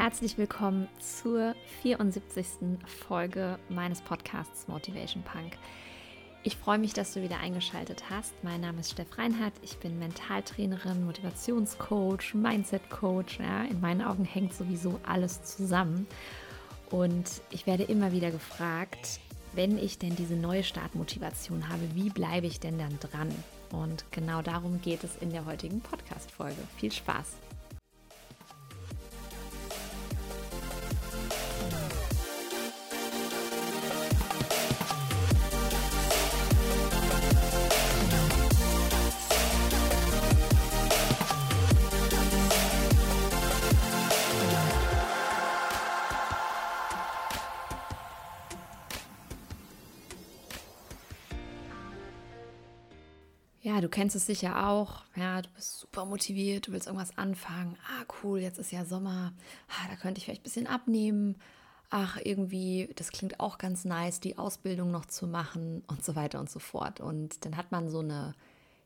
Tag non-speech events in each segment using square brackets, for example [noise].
herzlich willkommen zur 74. Folge meines Podcasts Motivation Punk. Ich freue mich, dass du wieder eingeschaltet hast. Mein Name ist Steff Reinhardt. Ich bin Mentaltrainerin, Motivationscoach, Mindset-Coach. Ja, in meinen Augen hängt sowieso alles zusammen. Und ich werde immer wieder gefragt, wenn ich denn diese neue Startmotivation habe, wie bleibe ich denn dann dran? Und genau darum geht es in der heutigen Podcast-Folge. Viel Spaß! Du kennst es sicher auch. Ja, du bist super motiviert, du willst irgendwas anfangen. Ah, cool, jetzt ist ja Sommer. Ah, da könnte ich vielleicht ein bisschen abnehmen. Ach, irgendwie, das klingt auch ganz nice, die Ausbildung noch zu machen und so weiter und so fort. Und dann hat man so eine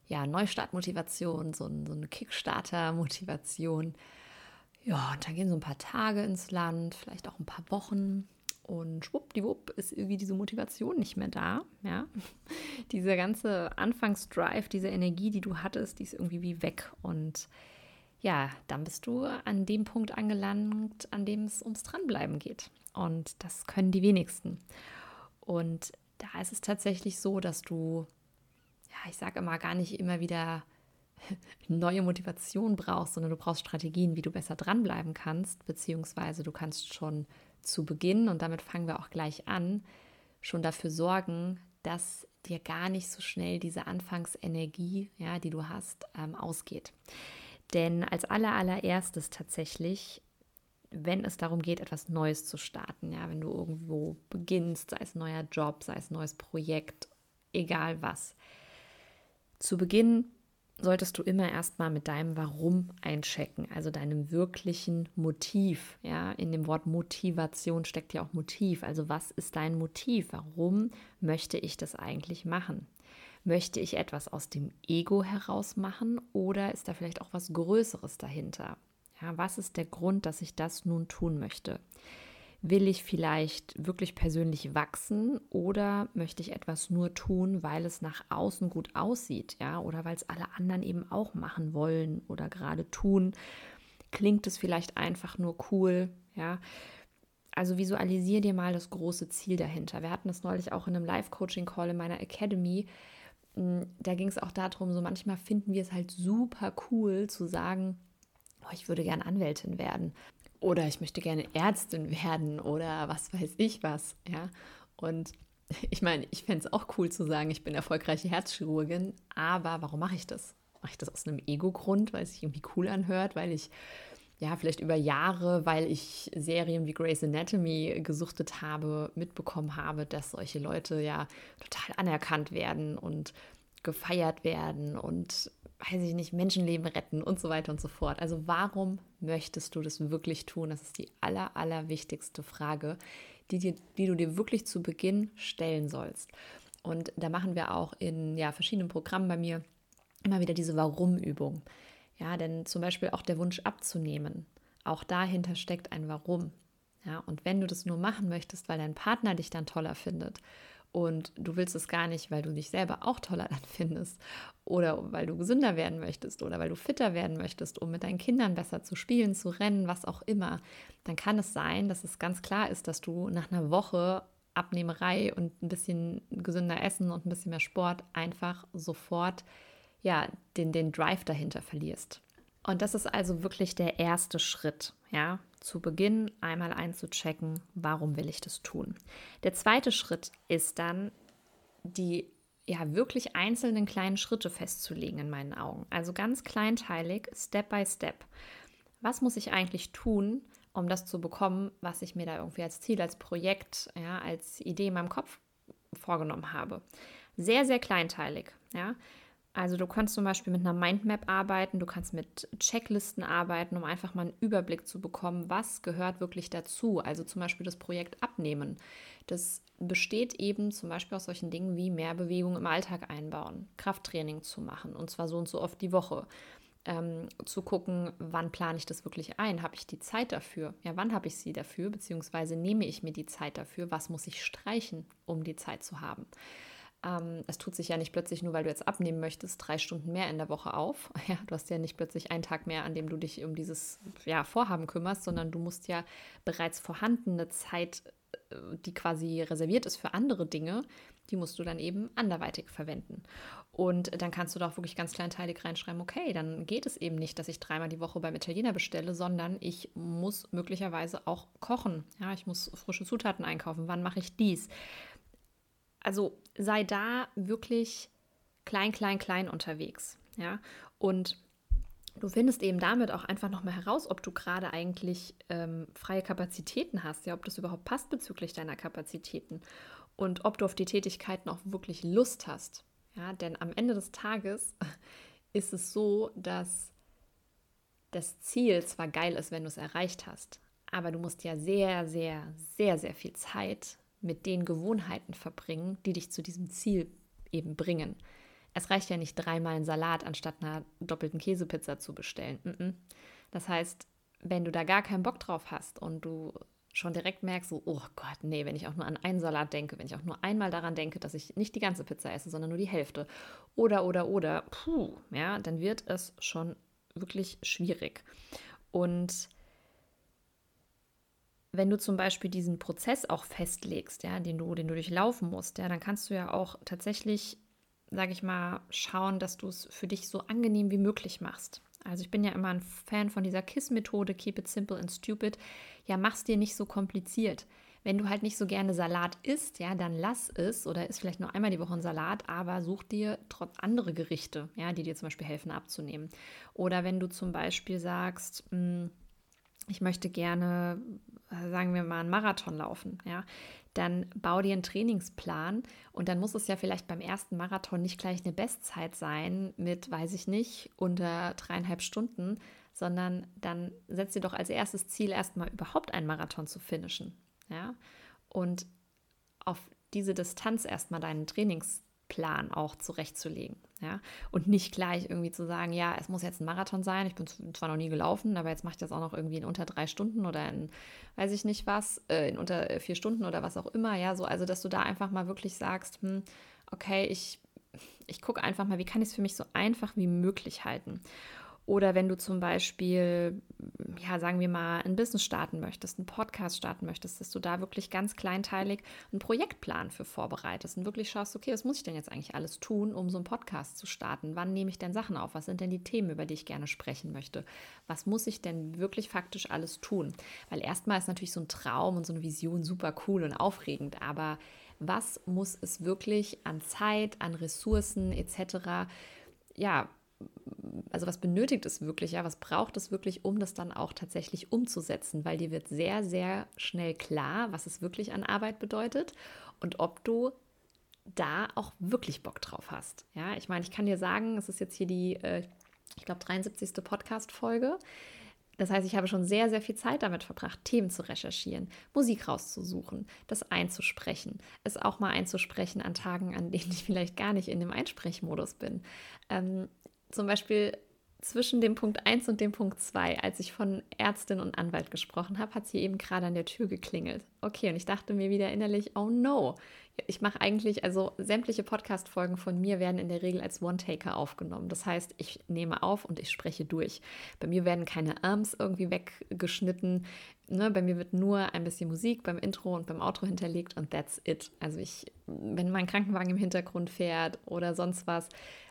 ja, Neustartmotivation, so, so eine Kickstarter-Motivation. Ja, und dann gehen so ein paar Tage ins Land, vielleicht auch ein paar Wochen. Und schwuppdiwupp ist irgendwie diese Motivation nicht mehr da. Ja? [laughs] Dieser ganze Anfangsdrive, diese Energie, die du hattest, die ist irgendwie wie weg. Und ja, dann bist du an dem Punkt angelangt, an dem es ums Dranbleiben geht. Und das können die wenigsten. Und da ist es tatsächlich so, dass du, ja, ich sage immer, gar nicht immer wieder [laughs] neue Motivation brauchst, sondern du brauchst Strategien, wie du besser dranbleiben kannst, beziehungsweise du kannst schon zu Beginn, und damit fangen wir auch gleich an, schon dafür sorgen, dass dir gar nicht so schnell diese Anfangsenergie, ja, die du hast, ähm, ausgeht. Denn als aller, allererstes tatsächlich, wenn es darum geht, etwas Neues zu starten, ja, wenn du irgendwo beginnst, sei es neuer Job, sei es neues Projekt, egal was, zu Beginn solltest du immer erstmal mit deinem Warum einchecken, also deinem wirklichen Motiv. Ja, in dem Wort Motivation steckt ja auch Motiv. Also was ist dein Motiv? Warum möchte ich das eigentlich machen? Möchte ich etwas aus dem Ego heraus machen oder ist da vielleicht auch was Größeres dahinter? Ja, was ist der Grund, dass ich das nun tun möchte? Will ich vielleicht wirklich persönlich wachsen oder möchte ich etwas nur tun, weil es nach außen gut aussieht, ja, oder weil es alle anderen eben auch machen wollen oder gerade tun? Klingt es vielleicht einfach nur cool, ja? Also visualisier dir mal das große Ziel dahinter. Wir hatten das neulich auch in einem Live-Coaching-Call in meiner Academy. Hm, da ging es auch darum, so manchmal finden wir es halt super cool zu sagen, oh, ich würde gern Anwältin werden oder ich möchte gerne Ärztin werden oder was weiß ich was, ja. Und [laughs] ich meine, ich fände es auch cool zu sagen, ich bin erfolgreiche Herzchirurgin, aber warum mache ich das? Mache ich das aus einem Ego-Grund, weil es sich irgendwie cool anhört, weil ich ja, vielleicht über Jahre, weil ich Serien wie Grey's Anatomy gesuchtet habe, mitbekommen habe, dass solche Leute ja total anerkannt werden und gefeiert werden und weiß ich nicht, Menschenleben retten und so weiter und so fort. Also warum möchtest du das wirklich tun? Das ist die aller, aller wichtigste Frage, die, dir, die du dir wirklich zu Beginn stellen sollst. Und da machen wir auch in ja, verschiedenen Programmen bei mir immer wieder diese Warum-Übung. Ja, denn zum Beispiel auch der Wunsch abzunehmen. Auch dahinter steckt ein Warum. Ja, und wenn du das nur machen möchtest, weil dein Partner dich dann toller findet und du willst es gar nicht, weil du dich selber auch toller [laughs] dann findest oder weil du gesünder werden möchtest oder weil du fitter werden möchtest, um mit deinen Kindern besser zu spielen, zu rennen, was auch immer, dann kann es sein, dass es ganz klar ist, dass du nach einer Woche Abnehmerei und ein bisschen gesünder Essen und ein bisschen mehr Sport einfach sofort ja, den, den Drive dahinter verlierst. Und das ist also wirklich der erste Schritt, ja, zu Beginn einmal einzuchecken, warum will ich das tun. Der zweite Schritt ist dann, die ja wirklich einzelnen kleinen Schritte festzulegen in meinen Augen. Also ganz kleinteilig, Step by Step. Was muss ich eigentlich tun, um das zu bekommen, was ich mir da irgendwie als Ziel, als Projekt, ja, als Idee in meinem Kopf vorgenommen habe? Sehr, sehr kleinteilig, ja. Also du kannst zum Beispiel mit einer Mindmap arbeiten, du kannst mit Checklisten arbeiten, um einfach mal einen Überblick zu bekommen, was gehört wirklich dazu. Also zum Beispiel das Projekt Abnehmen. Das besteht eben zum Beispiel aus solchen Dingen wie mehr Bewegung im Alltag einbauen, Krafttraining zu machen und zwar so und so oft die Woche. ähm, zu gucken, wann plane ich das wirklich ein? Habe ich die Zeit dafür? Ja, wann habe ich sie dafür? Beziehungsweise nehme ich mir die Zeit dafür? Was muss ich streichen, um die Zeit zu haben? Ähm, es tut sich ja nicht plötzlich nur, weil du jetzt abnehmen möchtest, drei Stunden mehr in der Woche auf. [laughs] Ja, du hast ja nicht plötzlich einen Tag mehr, an dem du dich um dieses ja, Vorhaben kümmerst, sondern du musst ja bereits vorhandene Zeit, äh, die quasi reserviert ist für andere Dinge, die musst du dann eben anderweitig verwenden. Und dann kannst du da auch wirklich ganz kleinteilig reinschreiben, okay, dann geht es eben nicht, dass ich dreimal die Woche beim Italiener bestelle, sondern ich muss möglicherweise auch kochen. Ja, ich muss frische Zutaten einkaufen. Wann mache ich dies? Also sei da wirklich klein, klein, klein unterwegs. Ja, und du findest eben damit auch einfach nochmal heraus, ob du gerade eigentlich ähm, freie Kapazitäten hast, ja, ob das überhaupt passt bezüglich deiner Kapazitäten und ob du auf die Tätigkeiten auch wirklich Lust hast. Ja, denn am Ende des Tages [laughs] ist es so, dass das Ziel zwar geil ist, wenn du es erreicht hast, aber du musst ja sehr, sehr, sehr, sehr viel Zeit mit den Gewohnheiten verbringen, die dich zu diesem Ziel eben bringen. Es reicht ja nicht dreimal einen Salat anstatt einer doppelten Käsepizza zu bestellen. Das heißt, wenn du da gar keinen Bock drauf hast und du schon direkt merkst, so, oh Gott, nee, wenn ich auch nur an einen Salat denke, wenn ich auch nur einmal daran denke, dass ich nicht die ganze Pizza esse, sondern nur die Hälfte, oder, oder, oder, puh, ja, dann wird es schon wirklich schwierig. Und wenn du zum Beispiel diesen Prozess auch festlegst, ja, den du, den du durchlaufen musst, ja, dann kannst du ja auch tatsächlich, sage ich mal, schauen, dass du es für dich so angenehm wie möglich machst. Also ich bin ja immer ein Fan von dieser KISS-Methode, Keep it simple and stupid. Ja, mach's dir nicht so kompliziert. Wenn du halt nicht so gerne Salat isst, ja, dann lass es oder isst vielleicht nur einmal die Woche einen Salat, aber such dir trotz andere Gerichte, ja, die dir zum Beispiel helfen abzunehmen. Oder wenn du zum Beispiel sagst, mh, hm, ich möchte gerne, sagen wir mal, einen Marathon laufen, ja, dann bau dir einen Trainingsplan und dann muss es ja vielleicht beim ersten Marathon nicht gleich eine Bestzeit sein mit, weiß ich nicht, unter dreieinhalb Stunden, sondern dann setz dir doch als erstes Ziel erstmal überhaupt einen Marathon zu finishen, ja, und auf diese Distanz erstmal deinen Trainingsplan auch zurechtzulegen. Ja? Und nicht gleich irgendwie zu sagen, ja, es muss jetzt ein Marathon sein, ich bin zwar noch nie gelaufen, aber jetzt mache ich das auch noch irgendwie in unter drei Stunden oder in, weiß ich nicht was, äh, in unter vier Stunden oder was auch immer, ja, so, also dass du da einfach mal wirklich sagst, hm, okay, ich, ich gucke einfach mal, wie kann ich es für mich so einfach wie möglich halten. Oder wenn du zum Beispiel, ja, sagen wir mal, ein Business starten möchtest, einen Podcast starten möchtest, dass du da wirklich ganz kleinteilig einen Projektplan für vorbereitest und wirklich schaust, okay, was muss ich denn jetzt eigentlich alles tun, um so einen Podcast zu starten? Wann nehme ich denn Sachen auf? Was sind denn die Themen, über die ich gerne sprechen möchte? Was muss ich denn wirklich faktisch alles tun? Weil erstmal ist natürlich so ein Traum und so eine Vision super cool und aufregend, aber was muss es wirklich an Zeit, an Ressourcen etc. ja, also was benötigt es wirklich, ja, was braucht es wirklich, um das dann auch tatsächlich umzusetzen, weil dir wird sehr, sehr schnell klar, was es wirklich an Arbeit bedeutet und ob du da auch wirklich Bock drauf hast. Ja, ich meine, ich kann dir sagen, es ist jetzt hier die, äh, ich glaube, 73. Podcast-Folge. Das heißt, ich habe schon sehr, sehr viel Zeit damit verbracht, Themen zu recherchieren, Musik rauszusuchen, das einzusprechen, es auch mal einzusprechen an Tagen, an denen ich vielleicht gar nicht in dem Einsprechmodus bin. Ähm, zum Beispiel zwischen dem Punkt 1 und dem Punkt 2, als ich von Ärztin und Anwalt gesprochen habe, hat sie eben gerade an der Tür geklingelt. Okay, und ich dachte mir wieder innerlich, oh no. Ich mache eigentlich, also sämtliche Podcast-Folgen von mir werden in der Regel als One-Taker aufgenommen. Das heißt, ich nehme auf und ich spreche durch. Bei mir werden keine Arms irgendwie weggeschnitten. Ne, bei mir wird nur ein bisschen Musik beim Intro und beim Outro hinterlegt und that's it. Also ich, wenn mein Krankenwagen im Hintergrund fährt oder sonst was,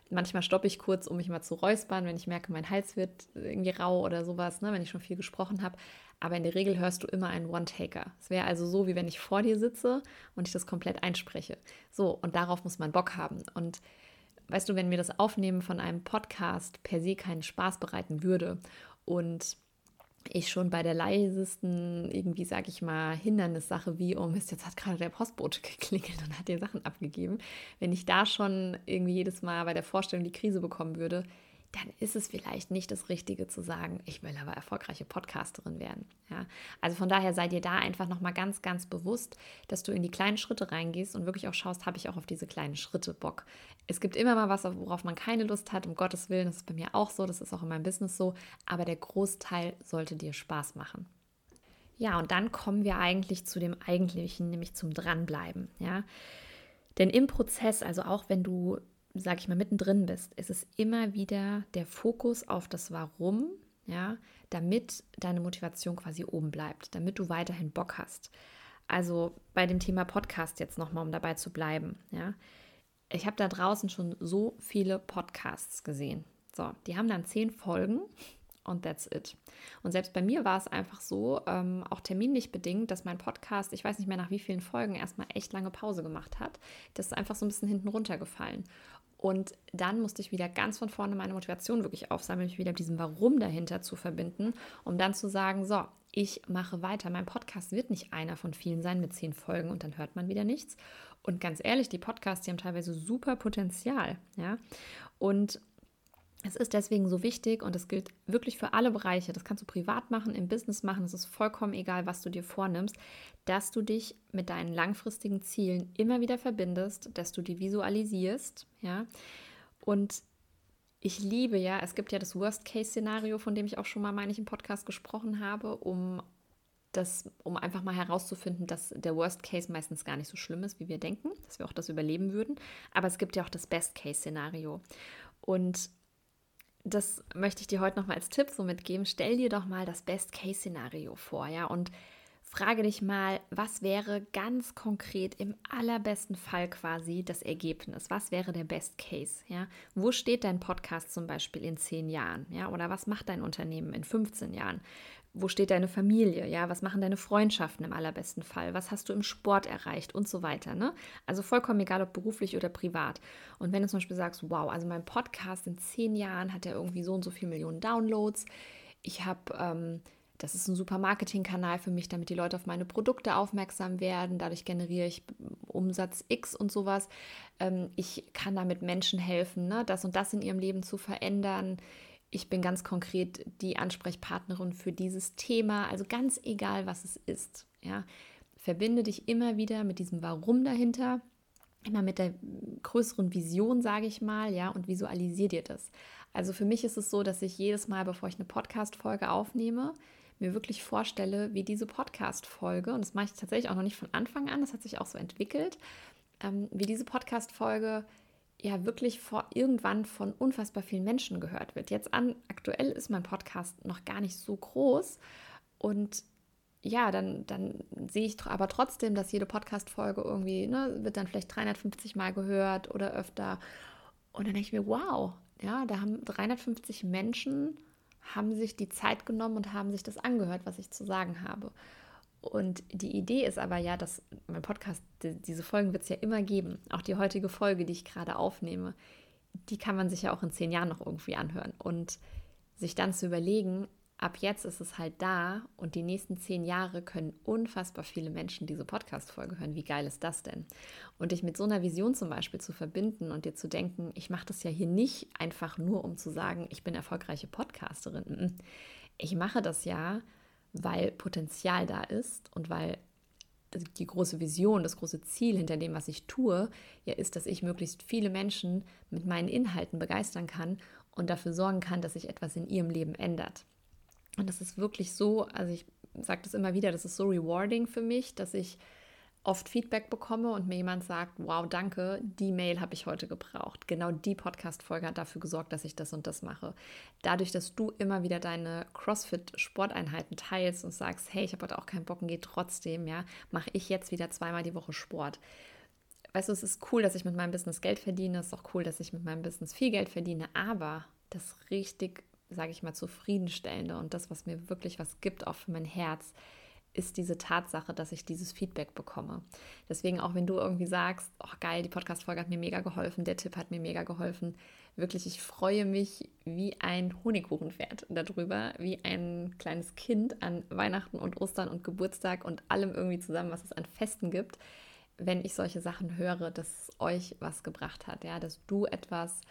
Manchmal stoppe ich kurz, um mich mal zu räuspern, wenn ich merke, mein Hals wird irgendwie rau oder sowas, ne, wenn ich schon viel gesprochen habe. Aber in der Regel hörst du immer einen One-Taker. Es wäre also so, wie wenn ich vor dir sitze und ich das komplett einspreche. So, und darauf muss man Bock haben. Und weißt du, wenn mir das Aufnehmen von einem Podcast per se keinen Spaß bereiten würde und ich schon bei der leisesten, irgendwie, sag ich mal, Hindernissache wie, oh Mist, jetzt hat gerade der Postbote [laughs] geklingelt und hat dir Sachen abgegeben. Wenn ich da schon irgendwie jedes Mal bei der Vorstellung die Krise bekommen würde, dann ist es vielleicht nicht das Richtige zu sagen, ich will aber erfolgreiche Podcasterin werden. Ja? Also von daher sei dir da einfach nochmal ganz, ganz bewusst, dass du in die kleinen Schritte reingehst und wirklich auch schaust, habe ich auch auf diese kleinen Schritte Bock. Es gibt immer mal was, worauf man keine Lust hat, um Gottes Willen, das ist bei mir auch so, das ist auch in meinem Business so, aber der Großteil sollte dir Spaß machen. Ja, und dann kommen wir eigentlich zu dem Eigentlichen, nämlich zum Dranbleiben. Ja, denn im Prozess, also auch wenn du sage ich mal, mittendrin bist, ist es immer wieder der Fokus auf das Warum, ja, damit deine Motivation quasi oben bleibt, damit du weiterhin Bock hast. Also bei dem Thema Podcast jetzt nochmal, um dabei zu bleiben, ja. Ich habe da draußen schon so viele Podcasts gesehen. So, die haben dann zehn Folgen und that's it. Und selbst bei mir war es einfach so, ähm, auch terminlich bedingt, dass mein Podcast, ich weiß nicht mehr nach wie vielen Folgen, erstmal echt lange Pause gemacht hat. Das ist einfach so ein bisschen hinten runtergefallen. Und dann musste ich wieder ganz von vorne meine Motivation wirklich aufsammeln, mich wieder mit diesem Warum dahinter zu verbinden, um dann zu sagen, so, ich mache weiter. Mein Podcast wird nicht einer von vielen sein mit zehn Folgen und dann hört man wieder nichts. Und ganz ehrlich, die Podcasts, die haben teilweise super Potenzial, ja. Und es ist deswegen so wichtig und das gilt wirklich für alle Bereiche. Das kannst du privat machen, im Business machen. Es ist vollkommen egal, was du dir vornimmst, dass du dich mit deinen langfristigen Zielen immer wieder verbindest, dass du die visualisierst, ja. Und ich liebe ja, es gibt ja das Worst-Case-Szenario, von dem ich auch schon mal, meine ich, im Podcast gesprochen habe, um das, um einfach mal herauszufinden, dass der Worst Case meistens gar nicht so schlimm ist, wie wir denken, dass wir auch das überleben würden. Aber es gibt ja auch das Best Case Szenario. Und das möchte ich dir heute noch mal als Tipp so mitgeben. Stell dir doch mal das Best-Case-Szenario vor, ja, und frage dich mal, was wäre ganz konkret im allerbesten Fall quasi das Ergebnis? Was wäre der Best Case? Ja? Wo steht dein Podcast zum Beispiel in zehn Jahren? Ja? Oder was macht dein Unternehmen in 15 Jahren? Wo steht deine Familie, ja, was machen deine Freundschaften im allerbesten Fall, was hast du im Sport erreicht und so weiter. Ne? Also vollkommen egal, ob beruflich oder privat. Und wenn du zum Beispiel sagst, wow, also mein Podcast in zehn Jahren hat ja irgendwie so und so viele Millionen Downloads, ich habe, ähm, das ist ein super Marketingkanal für mich, damit die Leute auf meine Produkte aufmerksam werden, dadurch generiere ich Umsatz X und sowas. Ähm, ich kann damit Menschen helfen, ne? das und das in ihrem Leben zu verändern ich bin ganz konkret die Ansprechpartnerin für dieses Thema, also ganz egal, was es ist. Ja, verbinde dich immer wieder mit diesem Warum dahinter, immer mit der größeren Vision, sage ich mal, ja, und visualisiere dir das. Also für mich ist es so, dass ich jedes Mal, bevor ich eine Podcast-Folge aufnehme, mir wirklich vorstelle, wie diese Podcast-Folge, und das mache ich tatsächlich auch noch nicht von Anfang an, das hat sich auch so entwickelt, ähm, wie diese Podcast-Folge ja wirklich vor irgendwann von unfassbar vielen Menschen gehört wird. Jetzt an, aktuell ist mein Podcast noch gar nicht so groß und ja, dann, dann sehe ich aber trotzdem, dass jede Podcast-Folge irgendwie, ne, wird dann vielleicht 350 Mal gehört oder öfter. Und dann denke ich mir, wow, ja, da haben 350 Menschen haben sich die Zeit genommen und haben sich das angehört, was ich zu sagen habe. Und die Idee ist aber ja, dass mein Podcast, die, diese Folgen wird es ja immer geben. Auch die heutige Folge, die ich gerade aufnehme, die kann man sich ja auch in zehn Jahren noch irgendwie anhören. Und sich dann zu überlegen, ab jetzt ist es halt da und die nächsten zehn Jahre können unfassbar viele Menschen diese Podcast-Folge hören. Wie geil ist das denn? Und dich mit so einer Vision zum Beispiel zu verbinden und dir zu denken, ich mache das ja hier nicht einfach nur, um zu sagen, ich bin erfolgreiche Podcasterin. Ich mache das ja, weil Potenzial da ist und weil die große Vision, das große Ziel hinter dem, was ich tue, ja ist, dass ich möglichst viele Menschen mit meinen Inhalten begeistern kann und dafür sorgen kann, dass sich etwas in ihrem Leben ändert. Und das ist wirklich so, also ich sage das immer wieder, das ist so rewarding für mich, dass ich oft Feedback bekomme und mir jemand sagt, wow, danke, die Mail habe ich heute gebraucht. Genau die Podcast-Folge hat dafür gesorgt, dass ich das und das mache. Dadurch, dass du immer wieder deine CrossFit-Sporteinheiten teilst und sagst, hey, ich habe heute auch keinen Bock und gehe trotzdem, ja, mache ich jetzt wieder zweimal die Woche Sport. Weißt du, es ist cool, dass ich mit meinem Business Geld verdiene, es ist auch cool, dass ich mit meinem Business viel Geld verdiene, aber das richtig, sage ich mal, zufriedenstellende und das, was mir wirklich was gibt, auch für mein Herz, ist diese Tatsache, dass ich dieses Feedback bekomme. Deswegen auch wenn du irgendwie sagst, oh geil, die Podcast-Folge hat mir mega geholfen, der Tipp hat mir mega geholfen, wirklich, ich freue mich wie ein Honigkuchenpferd darüber, wie ein kleines Kind an Weihnachten und Ostern und Geburtstag und allem irgendwie zusammen, was es an Festen gibt, wenn ich solche Sachen höre, dass euch was gebracht hat, ja, dass du etwas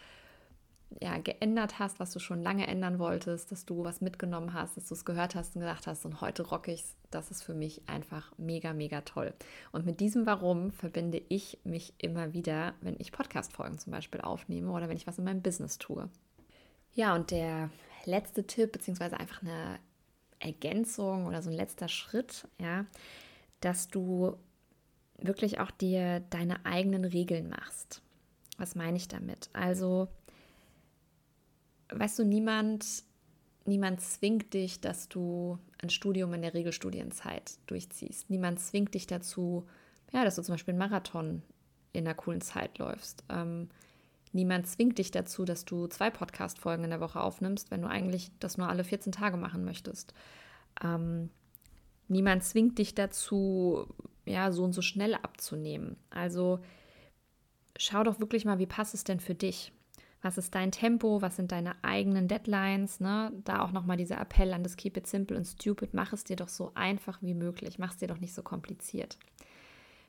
ja, geändert hast, was du schon lange ändern wolltest, dass du was mitgenommen hast, dass du es gehört hast und gedacht hast, und heute rocke ich es, das ist für mich einfach mega, mega toll. Und mit diesem Warum verbinde ich mich immer wieder, wenn ich Podcast-Folgen zum Beispiel aufnehme oder wenn ich was in meinem Business tue. Ja, und der letzte Tipp, beziehungsweise einfach eine Ergänzung oder so ein letzter Schritt, ja, dass du wirklich auch dir deine eigenen Regeln machst. Was meine ich damit? Also, weißt du, niemand, niemand zwingt dich, dass du ein Studium in der Regelstudienzeit durchziehst. Niemand zwingt dich dazu, ja, dass du zum Beispiel einen Marathon in einer coolen Zeit läufst. Ähm, niemand zwingt dich dazu, dass du zwei Podcast-Folgen in der Woche aufnimmst, wenn du eigentlich das nur alle 14 Tage machen möchtest. Ähm, niemand zwingt dich dazu, ja, so und so schnell abzunehmen. Also schau doch wirklich mal, wie passt es denn für dich? Was ist dein Tempo? Was sind deine eigenen Deadlines? Ne? Da auch nochmal dieser Appell an das Keep it simple and stupid. Mach es dir doch so einfach wie möglich. Mach es dir doch nicht so kompliziert.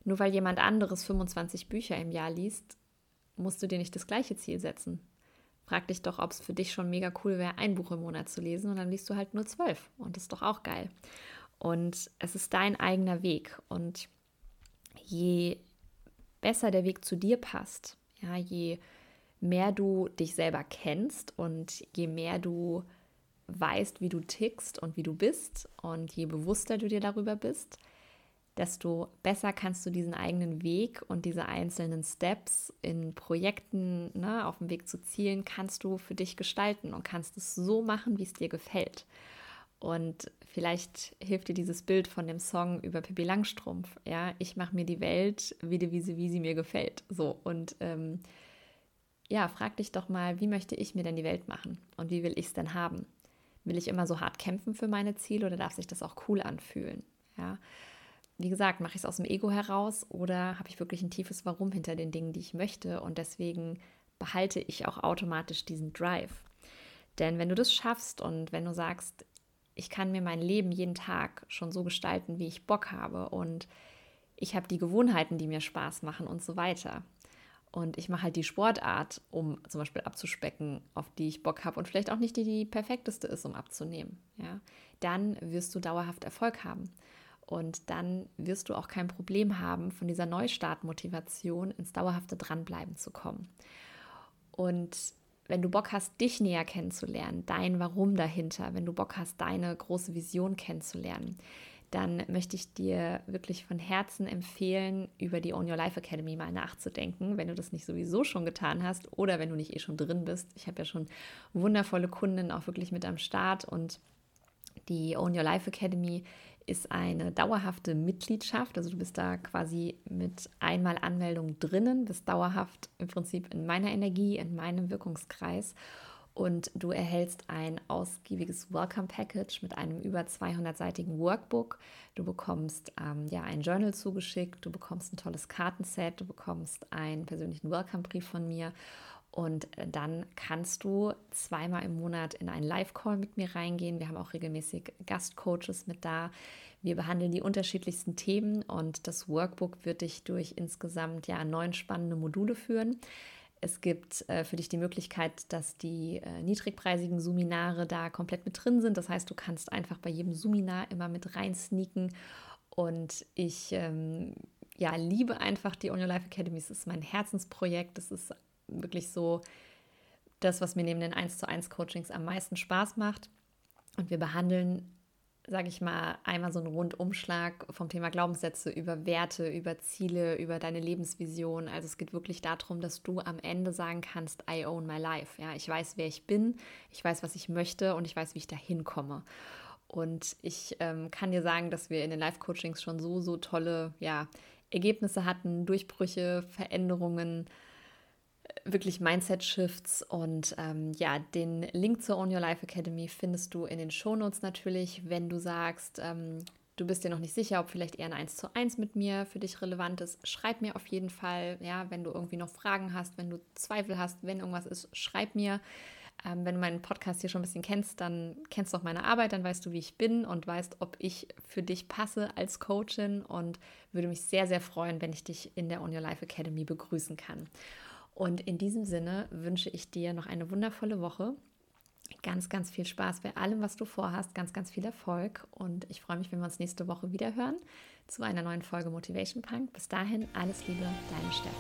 Nur weil jemand anderes 25 Bücher im Jahr liest, musst du dir nicht das gleiche Ziel setzen. Frag dich doch, ob es für dich schon mega cool wäre, ein Buch im Monat zu lesen und dann liest du halt nur zwölf. Und das ist doch auch geil. Und es ist dein eigener Weg. Und je besser der Weg zu dir passt, ja, je mehr du dich selber kennst und je mehr du weißt, wie du tickst und wie du bist und je bewusster du dir darüber bist, desto besser kannst du diesen eigenen Weg und diese einzelnen Steps in Projekten ne, auf dem Weg zu Zielen, kannst du für dich gestalten und kannst es so machen, wie es dir gefällt. Und vielleicht hilft dir dieses Bild von dem Song über Pippi Langstrumpf. Ja, ich mache mir die Welt, wie, die, wie, sie, wie sie mir gefällt. So, und ähm, ja, frag dich doch mal, wie möchte ich mir denn die Welt machen und wie will ich es denn haben? Will ich immer so hart kämpfen für meine Ziele oder darf sich das auch cool anfühlen? Ja, wie gesagt, mache ich es aus dem Ego heraus oder habe ich wirklich ein tiefes Warum hinter den Dingen, die ich möchte und deswegen behalte ich auch automatisch diesen Drive. Denn wenn du das schaffst und wenn du sagst, ich kann mir mein Leben jeden Tag schon so gestalten, wie ich Bock habe und ich habe die Gewohnheiten, die mir Spaß machen und so weiter, und ich mache halt die Sportart, um zum Beispiel abzuspecken, auf die ich Bock habe und vielleicht auch nicht die, die perfekteste ist, um abzunehmen. Ja? Dann wirst du dauerhaft Erfolg haben. Und dann wirst du auch kein Problem haben, von dieser Neustartmotivation ins dauerhafte Dranbleiben zu kommen. Und wenn du Bock hast, dich näher kennenzulernen, dein Warum dahinter, wenn du Bock hast, deine große Vision kennenzulernen, dann möchte ich dir wirklich von Herzen empfehlen, über die Own Your Life Academy mal nachzudenken, wenn du das nicht sowieso schon getan hast oder wenn du nicht eh schon drin bist. Ich habe ja schon wundervolle Kunden auch wirklich mit am Start und die Own Your Life Academy ist eine dauerhafte Mitgliedschaft. Also du bist da quasi mit einmal Anmeldung drinnen, bist dauerhaft im Prinzip in meiner Energie, in meinem Wirkungskreis und du erhältst ein ausgiebiges Welcome Package mit einem über 200-seitigen Workbook. Du bekommst ähm, ja ein Journal zugeschickt, du bekommst ein tolles Kartenset, du bekommst einen persönlichen Welcome-Brief von mir und äh, dann kannst du zweimal im Monat in einen Live-Call mit mir reingehen. Wir haben auch regelmäßig Gastcoaches mit da. Wir behandeln die unterschiedlichsten Themen und das Workbook wird dich durch insgesamt ja neun spannende Module führen. Es gibt äh, für dich die Möglichkeit, dass die äh, niedrigpreisigen Suminare da komplett mit drin sind. Das heißt, du kannst einfach bei jedem Suminar immer mit rein sneaken. Und ich ähm, ja, liebe einfach die On Your Life Academy. Es ist mein Herzensprojekt. Das ist wirklich so das, was mir neben den 1 zu 1 Coachings am meisten Spaß macht. Und wir behandeln sage ich mal, einmal so einen Rundumschlag vom Thema Glaubenssätze über Werte, über Ziele, über deine Lebensvision. Also es geht wirklich darum, dass du am Ende sagen kannst, I own my life. Ja, ich weiß, wer ich bin, ich weiß, was ich möchte und ich weiß, wie ich da hinkomme. Und ich ähm, kann dir sagen, dass wir in den Live-Coachings schon so, so tolle ja, Ergebnisse hatten, Durchbrüche, Veränderungen, wirklich Mindset-Shifts. Und ähm, ja, den Link zur Own Your Life Academy findest du in den Shownotes natürlich. Wenn du sagst, ähm, du bist dir noch nicht sicher, ob vielleicht eher ein 1 zu 1 mit mir für dich relevant ist, schreib mir auf jeden Fall. Ja, wenn du irgendwie noch Fragen hast, wenn du Zweifel hast, wenn irgendwas ist, schreib mir. Ähm, wenn du meinen Podcast hier schon ein bisschen kennst, dann kennst du auch meine Arbeit, dann weißt du, wie ich bin und weißt, ob ich für dich passe als Coachin und würde mich sehr, sehr freuen, wenn ich dich in der On Your Life Academy begrüßen kann. Und in diesem Sinne wünsche ich dir noch eine wundervolle Woche. Ganz, ganz viel Spaß bei allem, was du vorhast. Ganz, ganz viel Erfolg. Und ich freue mich, wenn wir uns nächste Woche wieder hören zu einer neuen Folge Motivation Punk. Bis dahin, alles Liebe, deine Steff.